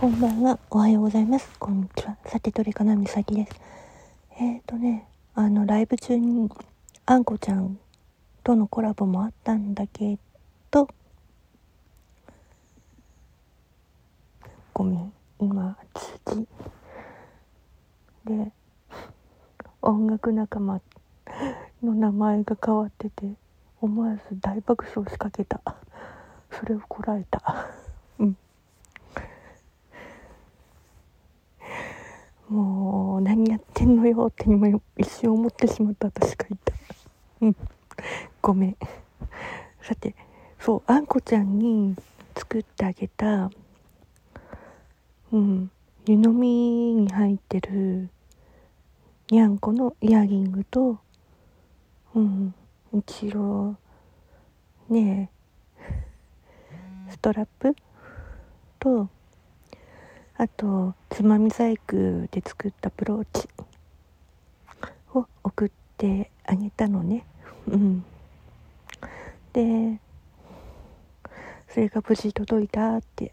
こんばんは。おはようございます。こんにちは。さてどれかなみさきです。えっ、ー、とねあのライブ中にあんこちゃんとのコラボもあったんだけどごめん。今次で音楽仲間の名前が変わってて思わず大爆笑しかけた。それをこらえた。うん。もう何やってんのよって今一瞬思ってしまった私がいた。うん。ごめん。さてそうあんこちゃんに作ってあげたうん湯飲みに入ってるにゃんこのイヤリングとうん一応ねえ ストラップとあとつまみ細工で作ったブローチを送ってあげたのね。うん。でそれが無事届いたって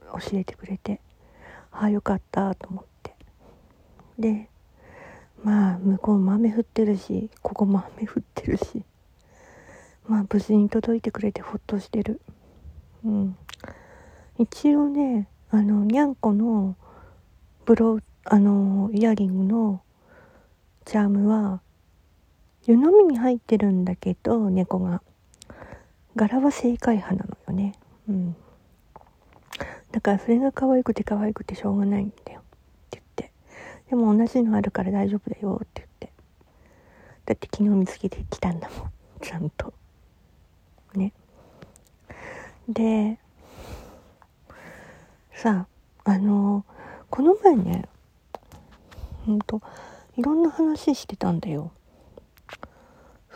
教えてくれてああよかったと思って。でまあ向こうも雨降ってるしここも雨降ってるしまあ無事に届いてくれてほっとしてる。うん。一応ねあのにゃんこのブロあのイヤリングのチャームは湯飲みに入ってるんだけど猫が。柄は正解派なのよね。うん。だからそれが可愛くて可愛くてしょうがないんだよ。でも同じのあるから大丈夫だよって言って。だって昨日見つけてきたんだもんちゃんと。ね。でさああのこの前ねほんといろんな話してたんだよ。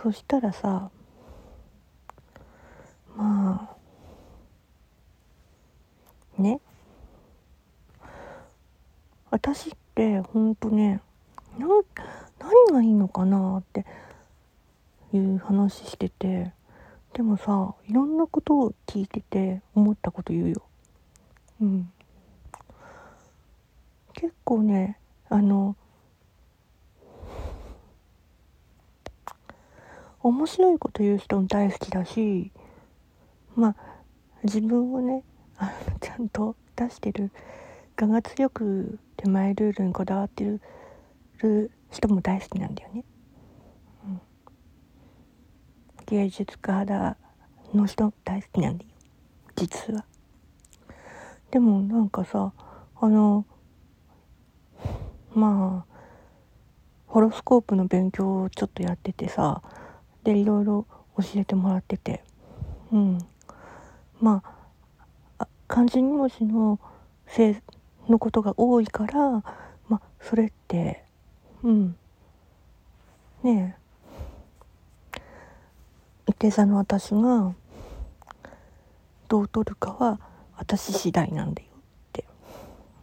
そしたらさまあね私ってほんとねな何がいいのかなっていう話しててでもさいろんなことを聞いてて思ったこと言うよ。うん。結構ねあの面白いこと言う人も大好きだしまあ自分をねあのちゃんと出してる我が強く手前ルールにこだわってる人も大好きなんだよね。うん、芸術家肌の人大好きなんだよ実は。でもなんかさあのまあホロスコープの勉強をちょっとやっててさでいろいろ教えてもらっててうんまあ漢字2文字の性のことが多いからまあそれってうん。ねえ。いて座の私がどう取るかは私次第なんだよって。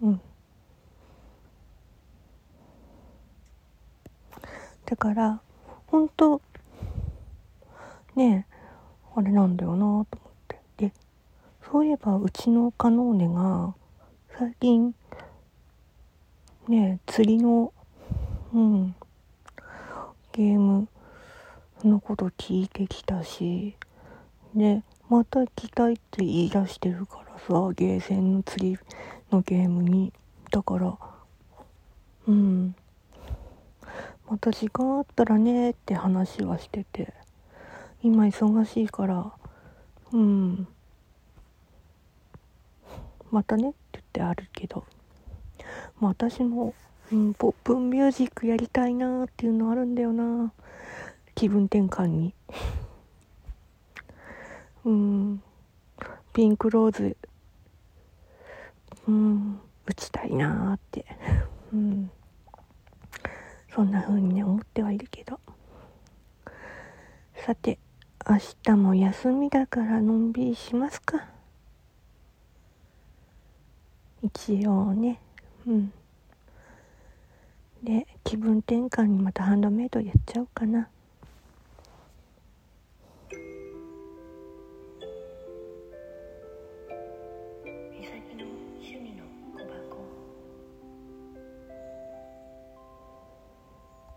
うん。だから本当ねえあれなんだよなと思って。でそういえばうちのカノーネが最近ね釣りのうんゲームのこと聞いてきたしでまた行きたいって言い出してるからさゲーセンの釣りのゲームに。だからうん。また時間あったらねって話はしてて今忙しいからうん。またね。ってあるけど、まあ、私も、うん、ポップミュージックやりたいなっていうのあるんだよな。気分転換に。うん。ピンクローズ。うん。打ちたいなって。うん。そんな風にね思ってはいるけど。さて明日も休みだからのんびりしますか。一応ね。うん。で気分転換にまたハンドメイドやっちゃおうかな。